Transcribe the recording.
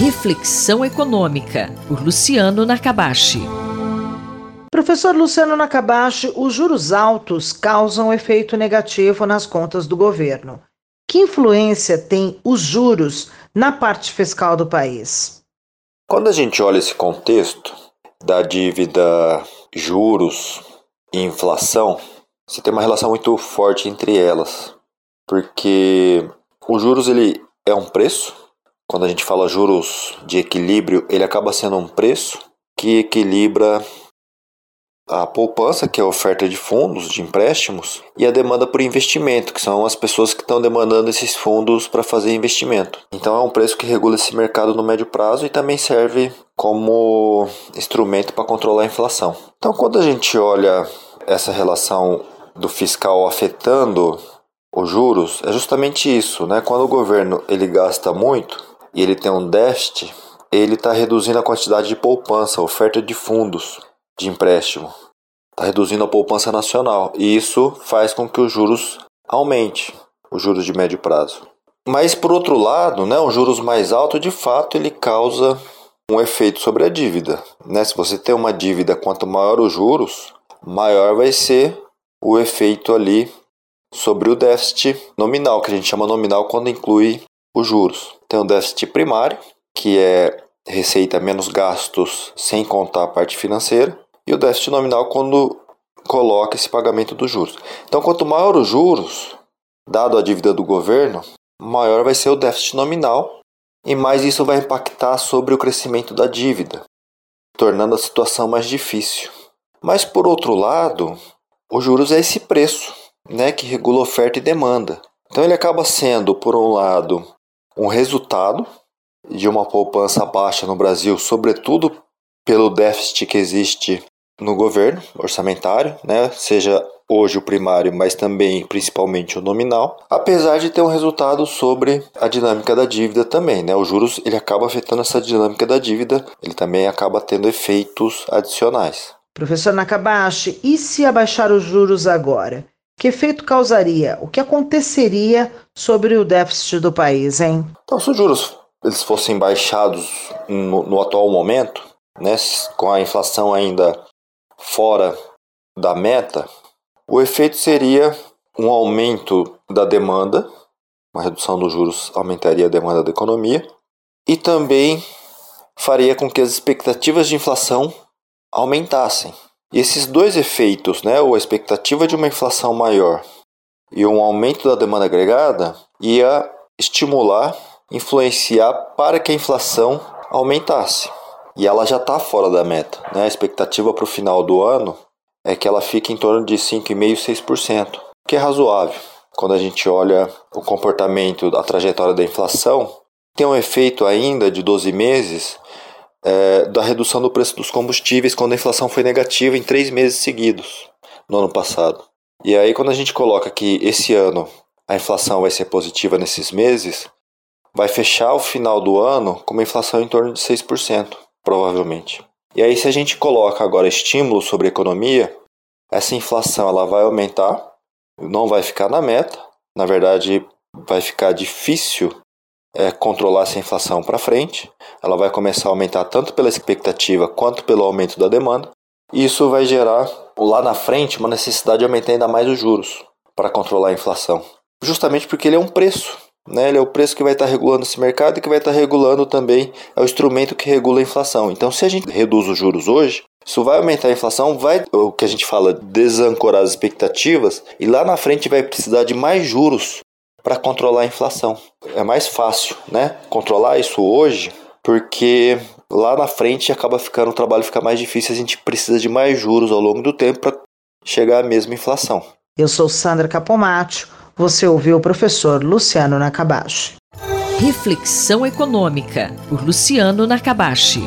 Reflexão Econômica, por Luciano Nakabashi. Professor Luciano Nakabashi, os juros altos causam efeito negativo nas contas do governo. Que influência tem os juros na parte fiscal do país? Quando a gente olha esse contexto da dívida, juros e inflação, você tem uma relação muito forte entre elas, porque os juros ele é um preço. Quando a gente fala juros de equilíbrio, ele acaba sendo um preço que equilibra a poupança, que é a oferta de fundos, de empréstimos, e a demanda por investimento, que são as pessoas que estão demandando esses fundos para fazer investimento. Então é um preço que regula esse mercado no médio prazo e também serve como instrumento para controlar a inflação. Então quando a gente olha essa relação do fiscal afetando os juros, é justamente isso, né? Quando o governo ele gasta muito e ele tem um déficit, ele está reduzindo a quantidade de poupança, oferta de fundos de empréstimo. Está reduzindo a poupança nacional. E isso faz com que os juros aumente, os juros de médio prazo. Mas por outro lado, né, os juros mais altos, de fato, ele causa um efeito sobre a dívida. Né? Se você tem uma dívida, quanto maior os juros, maior vai ser o efeito ali sobre o déficit nominal, que a gente chama nominal quando inclui os juros. Tem o déficit primário, que é receita menos gastos sem contar a parte financeira e o déficit nominal quando coloca esse pagamento dos juros. Então, quanto maior os juros, dado a dívida do governo, maior vai ser o déficit nominal e mais isso vai impactar sobre o crescimento da dívida, tornando a situação mais difícil. Mas por outro lado, os juros é esse preço, né, que regula oferta e demanda. Então ele acaba sendo, por um lado, um resultado de uma poupança baixa no Brasil, sobretudo pelo déficit que existe no governo orçamentário, né? seja hoje o primário, mas também principalmente o nominal, apesar de ter um resultado sobre a dinâmica da dívida também, né? Os juros ele acaba afetando essa dinâmica da dívida, ele também acaba tendo efeitos adicionais. Professor Nakabashi, e se abaixar os juros agora? Que efeito causaria? O que aconteceria sobre o déficit do país, hein? Então, se os juros eles fossem baixados no, no atual momento, né, com a inflação ainda fora da meta, o efeito seria um aumento da demanda, uma redução dos juros aumentaria a demanda da economia e também faria com que as expectativas de inflação aumentassem. E esses dois efeitos, né, ou a expectativa de uma inflação maior e um aumento da demanda agregada, ia estimular, influenciar para que a inflação aumentasse e ela já está fora da meta. Né? A expectativa para o final do ano é que ela fique em torno de 5,5%, 6%, que é razoável. Quando a gente olha o comportamento, a trajetória da inflação, tem um efeito ainda de 12 meses é, da redução do preço dos combustíveis quando a inflação foi negativa em três meses seguidos no ano passado. E aí, quando a gente coloca que esse ano a inflação vai ser positiva nesses meses, vai fechar o final do ano com uma inflação em torno de 6% provavelmente. E aí, se a gente coloca agora estímulo sobre a economia, essa inflação ela vai aumentar, não vai ficar na meta, na verdade, vai ficar difícil é, controlar essa inflação para frente, ela vai começar a aumentar tanto pela expectativa quanto pelo aumento da demanda, e isso vai gerar lá na frente uma necessidade de aumentar ainda mais os juros para controlar a inflação. Justamente porque ele é um preço, né? Ele é o preço que vai estar regulando esse mercado e que vai estar regulando também é o instrumento que regula a inflação. Então, se a gente reduz os juros hoje, isso vai aumentar a inflação, vai, o que a gente fala, desancorar as expectativas, e lá na frente vai precisar de mais juros para controlar a inflação. É mais fácil, né? Controlar isso hoje, porque lá na frente acaba ficando o trabalho fica mais difícil, a gente precisa de mais juros ao longo do tempo para chegar à mesma inflação. Eu sou Sandra Capomatto você ouviu o professor Luciano Nakabashi. Reflexão Econômica, por Luciano Nakabashi.